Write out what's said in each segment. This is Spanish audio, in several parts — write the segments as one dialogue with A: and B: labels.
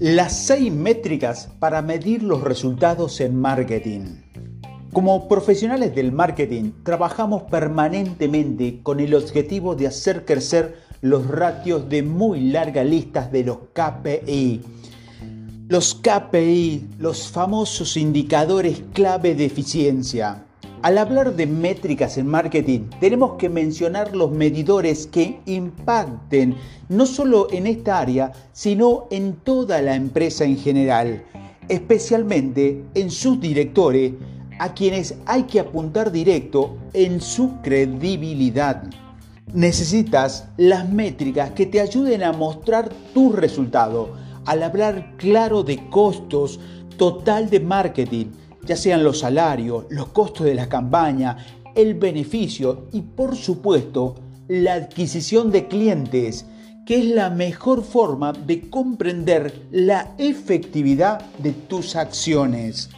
A: Las seis métricas para medir los resultados en marketing. Como profesionales del marketing, trabajamos permanentemente con el objetivo de hacer crecer los ratios de muy largas listas de los KPI. Los KPI, los famosos indicadores clave de eficiencia. Al hablar de métricas en marketing, tenemos que mencionar los medidores que impacten no solo en esta área, sino en toda la empresa en general, especialmente en sus directores, a quienes hay que apuntar directo en su credibilidad. Necesitas las métricas que te ayuden a mostrar tu resultado, al hablar claro de costos total de marketing, ya sean los salarios, los costos de la campaña, el beneficio y por supuesto la adquisición de clientes, que es la mejor forma de comprender la efectividad de tus acciones.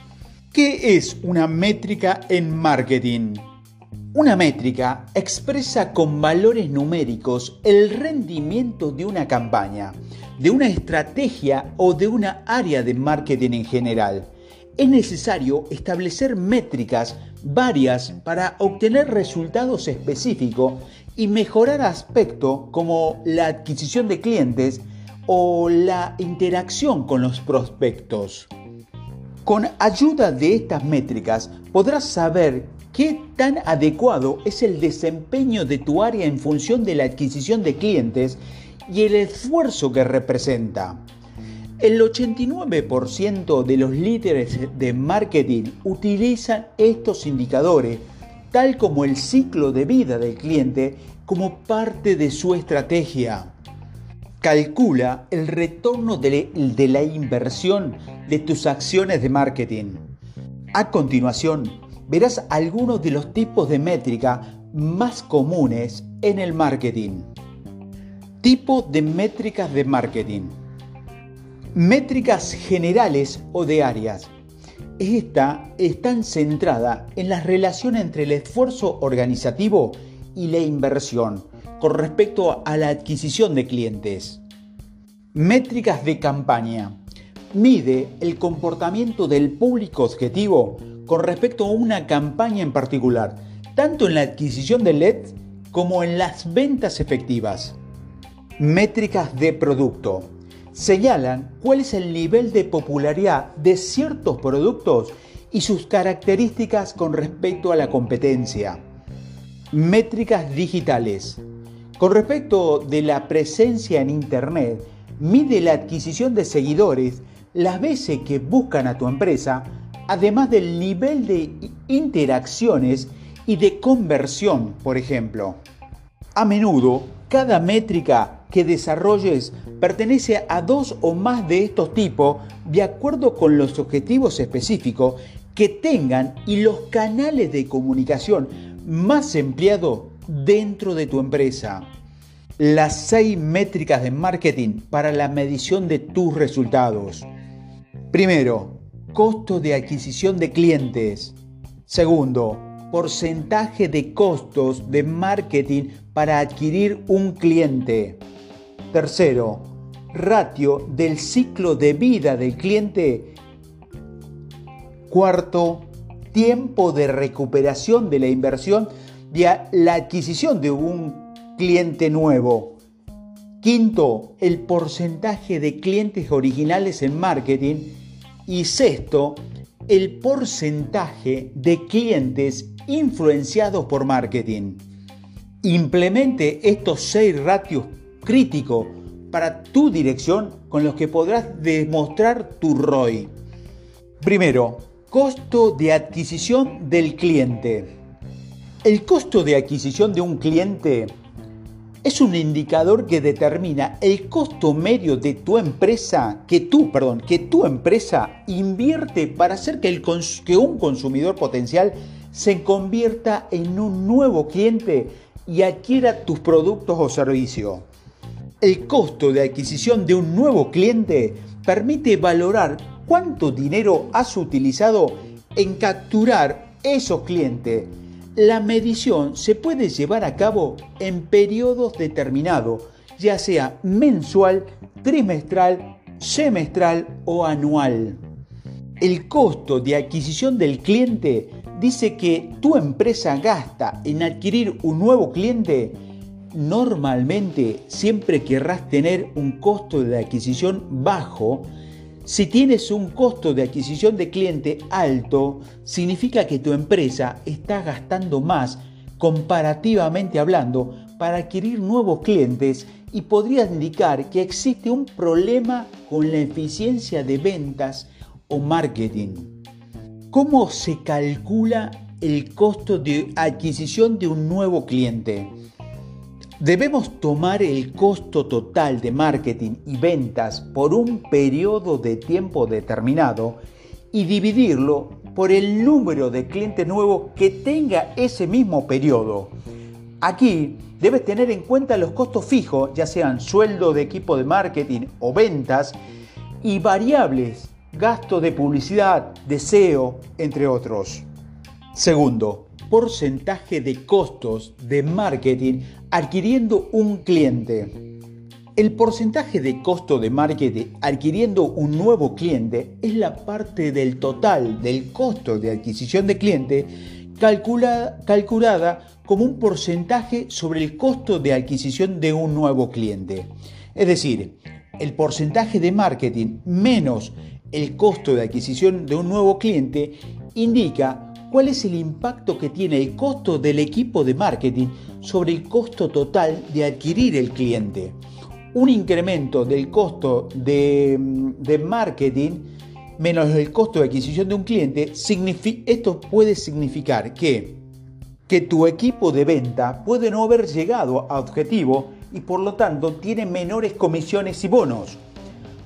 A: ¿Qué es una métrica en marketing? Una métrica expresa con valores numéricos el rendimiento de una campaña, de una estrategia o de una área de marketing en general es necesario establecer métricas varias para obtener resultados específicos y mejorar aspectos como la adquisición de clientes o la interacción con los prospectos. Con ayuda de estas métricas podrás saber qué tan adecuado es el desempeño de tu área en función de la adquisición de clientes y el esfuerzo que representa. El 89% de los líderes de marketing utilizan estos indicadores, tal como el ciclo de vida del cliente, como parte de su estrategia. Calcula el retorno de, la inversión de tus acciones de marketing. A continuación, verás algunos de los tipos de métrica más comunes en el marketing. Tipo de métricas de marketing. Métricas generales o de áreas. Esta está centrada en la relación entre el esfuerzo organizativo y la inversión con respecto a la adquisición de clientes. Métricas de campaña. Mide el comportamiento del público objetivo con respecto a una campaña en particular, tanto en la adquisición de LEDs como en las ventas efectivas. Métricas de producto señalan cuál es el nivel de popularidad de ciertos productos y sus características con respecto a la competencia. Métricas digitales. Con respecto de la presencia en Internet, mide la adquisición de seguidores las veces que buscan a tu empresa, además del nivel de interacciones y de conversión, por ejemplo. A menudo, cada métrica que desarrolles pertenece a dos o más de estos tipos de acuerdo con los objetivos específicos que tengan y los canales de comunicación más empleados dentro de tu empresa. Las seis métricas de marketing para la medición de tus resultados. Primero, costo de adquisición de clientes. Segundo, porcentaje de costos de marketing para adquirir un cliente. Tercero, ratio del ciclo de vida del cliente. Cuarto, tiempo de recuperación de la inversión de la adquisición de un cliente nuevo. Quinto, el porcentaje de clientes originales en marketing. Y sexto, el porcentaje de clientes influenciados por marketing. Implemente estos seis ratios crítico para tu dirección con los que podrás demostrar tu ROI. Primero, costo de adquisición del cliente. El costo de adquisición de un cliente es un indicador que determina el costo medio de tu empresa, que tú, perdón, que tu empresa invierte para hacer que, que un consumidor potencial se convierta en un nuevo cliente y adquiera tus productos o servicios. El costo de adquisición de un nuevo cliente permite valorar cuánto dinero has utilizado en capturar esos clientes. La medición se puede llevar a cabo en periodos determinados, ya sea mensual, trimestral semestral o anual. El costo de adquisición del cliente dice que tu empresa gasta en adquirir un nuevo cliente. Normalmente siempre querrás tener un costo de adquisición bajo. Si tienes un costo de adquisición de cliente alto, significa que tu empresa está gastando más comparativamente hablando para adquirir nuevos clientes y podría indicar que existe un problema con la eficiencia de ventas o marketing. ¿Cómo se calcula el costo de adquisición de un nuevo cliente? Debemos tomar el costo total de marketing y ventas por un periodo de tiempo determinado y dividirlo por el número de clientes nuevos que tenga ese mismo periodo. Aquí debes tener en cuenta los costos fijos, ya sean sueldo de equipo de marketing o ventas, y variables, gasto de publicidad, deseo, entre otros. Segundo, porcentaje de costos de marketing adquiriendo un cliente. El porcentaje de costo de marketing adquiriendo un nuevo cliente es la parte del total del costo de adquisición de cliente calculada como un porcentaje sobre el costo de adquisición de un nuevo cliente. Es decir, el porcentaje de marketing menos el costo de adquisición de un nuevo cliente indica cuál es el impacto que tiene el costo del equipo de marketing sobre el costo total de adquirir el cliente. Un incremento del costo de, marketing menos el costo de adquisición de un cliente, esto puede significar que, que tu equipo de venta puede no haber llegado a objetivo y por lo tanto tiene menores comisiones y bonos.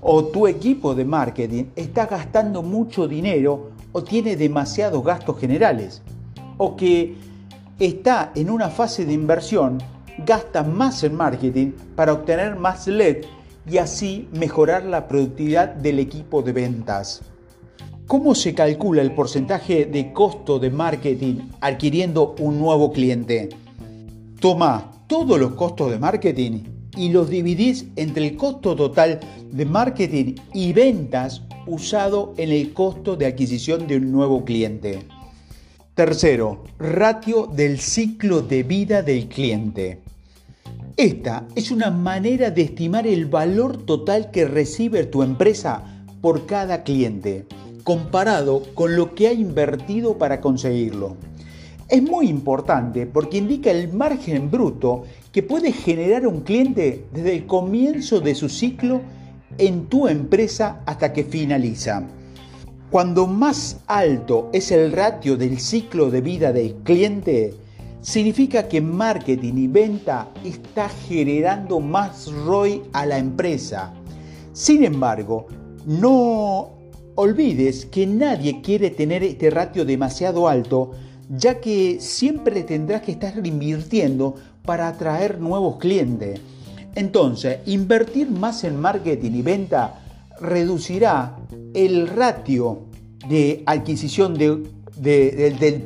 A: O tu equipo de marketing está gastando mucho dinero o tiene demasiados gastos generales. O que está en una fase de inversión, gasta más en marketing para obtener más LED y así mejorar la productividad del equipo de ventas. ¿Cómo se calcula el porcentaje de costo de marketing adquiriendo un nuevo cliente? Toma todos los costos de marketing y los dividís entre el costo total de marketing y ventas usado en el costo de adquisición de un nuevo cliente. Tercero, ratio del ciclo de vida del cliente. Esta es una manera de estimar el valor total que recibe tu empresa por cada cliente, comparado con lo que ha invertido para conseguirlo. Es muy importante porque indica el margen bruto que puede generar un cliente desde el comienzo de su ciclo en tu empresa hasta que finaliza. Cuando más alto es el ratio del ciclo de vida del cliente, significa que marketing y venta está generando más ROI a la empresa. Sin embargo, no olvides que nadie quiere tener este ratio demasiado alto, ya que siempre tendrás que estar invirtiendo para atraer nuevos clientes. Entonces, invertir más en marketing y venta reducirá el ratio de adquisición del,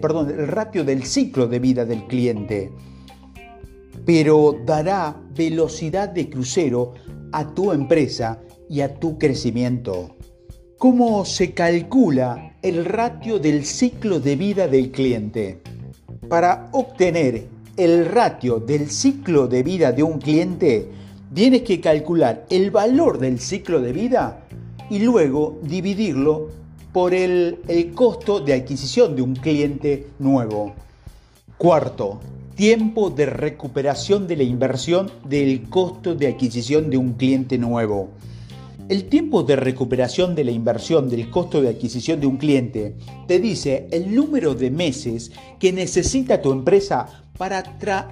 A: perdón, el ratio del ciclo de vida del cliente, pero dará velocidad de crucero a tu empresa y a tu crecimiento. ¿Cómo se calcula el ratio del ciclo de vida del cliente? Para obtener el ratio del ciclo de vida de un cliente, tienes que calcular el valor del ciclo de vida y luego dividirlo por el, costo de adquisición de un cliente nuevo. Cuarto, tiempo de recuperación de la inversión del costo de adquisición de un cliente nuevo. El tiempo de recuperación de la inversión del costo de adquisición de un cliente te dice el número de meses que necesita tu empresa para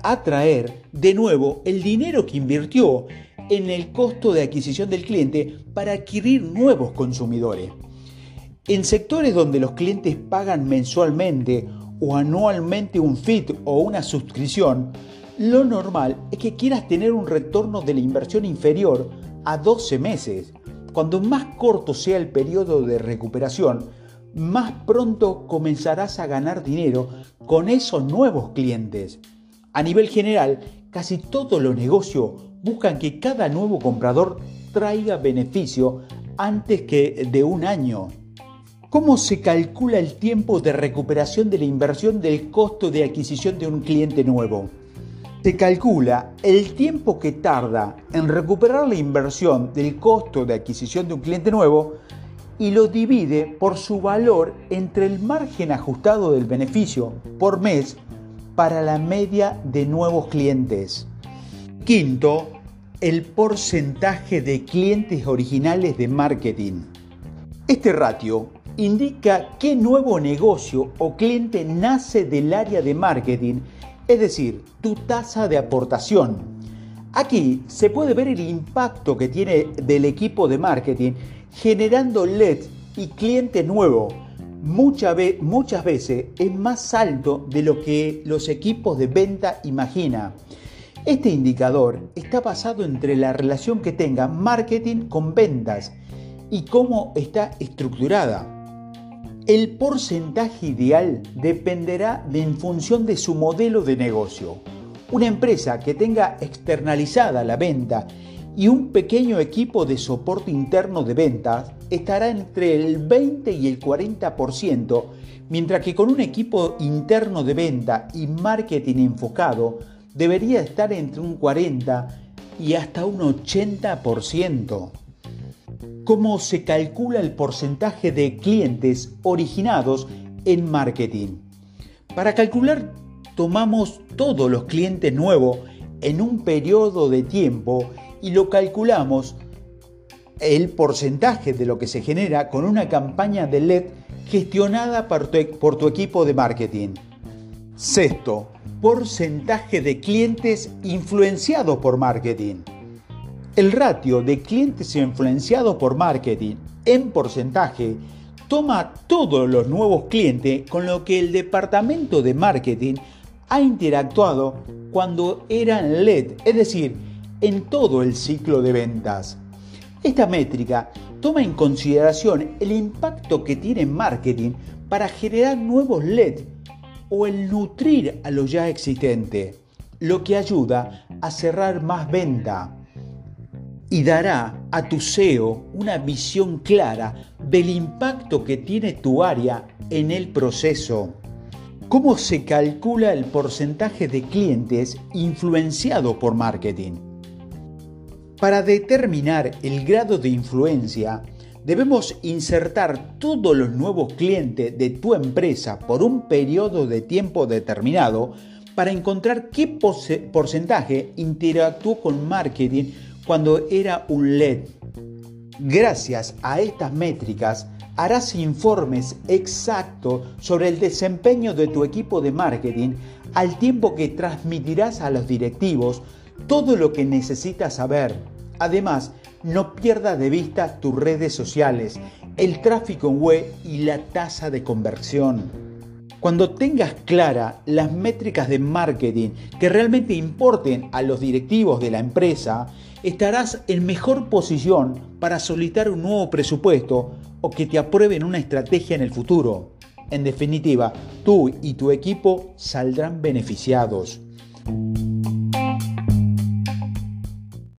A: atraer de nuevo el dinero que invirtió en el costo de adquisición del cliente para adquirir nuevos consumidores. En sectores donde los clientes pagan mensualmente o anualmente un fit o una suscripción, lo normal es que quieras tener un retorno de la inversión inferior a 12 meses. Cuando más corto sea el periodo de recuperación, más pronto comenzarás a ganar dinero con esos nuevos clientes. A nivel general, casi todos los negocios buscan que cada nuevo comprador traiga beneficio antes que de un año. ¿Cómo se calcula el tiempo de recuperación de la inversión del costo de adquisición de un cliente nuevo? Se calcula el tiempo que tarda en recuperar la inversión del costo de adquisición de un cliente nuevo y lo divide por su valor entre el margen ajustado del beneficio por mes para la media de nuevos clientes. Quinto, el porcentaje de clientes originales de marketing. Este ratio indica qué nuevo negocio o cliente nace del área de marketing, es decir, tu tasa de aportación. Aquí se puede ver el impacto que tiene del equipo de marketing generando LED y cliente nuevo. muchas veces es más alto de lo que los equipos de venta imaginan. Este indicador está basado entre la relación que tenga marketing con ventas y cómo está estructurada. El porcentaje ideal dependerá de en función de su modelo de negocio. Una empresa que tenga externalizada la venta y un pequeño equipo de soporte interno de ventas estará entre el 20 y el 40%, mientras que con un equipo interno de venta y marketing enfocado debería estar entre un 40 y hasta un 80% cómo se calcula el porcentaje de clientes originados en marketing. Para calcular, tomamos todos los clientes nuevos en un periodo de tiempo y lo calculamos el porcentaje de lo que se genera con una campaña de LED gestionada por tu, por tu equipo de marketing. Sexto, porcentaje de clientes influenciados por marketing. El ratio de clientes influenciados por marketing en porcentaje toma todos los nuevos clientes con los que el departamento de marketing ha interactuado cuando eran LED, es decir, en todo el ciclo de ventas. Esta métrica toma en consideración el impacto que tiene marketing para generar nuevos LED o el nutrir a lo ya existente, lo que ayuda a cerrar más venta y dará a tu SEO una visión clara del impacto que tiene tu área en el proceso. ¿Cómo se calcula el porcentaje de clientes influenciado por marketing? Para determinar el grado de influencia, debemos insertar todos los nuevos clientes de tu empresa por un periodo de tiempo determinado para encontrar qué porcentaje interactuó con marketing cuando era un LED. Gracias a estas métricas, harás informes exactos sobre el desempeño de tu equipo de marketing al tiempo que transmitirás a los directivos todo lo que necesitas saber. Además, no pierdas de vista tus redes sociales, el tráfico web y la tasa de conversión. Cuando tengas clara las métricas de marketing que realmente importen a los directivos de la empresa, estarás en mejor posición para solicitar un nuevo presupuesto o que te aprueben una estrategia en el futuro. En definitiva, tú y tu equipo saldrán beneficiados.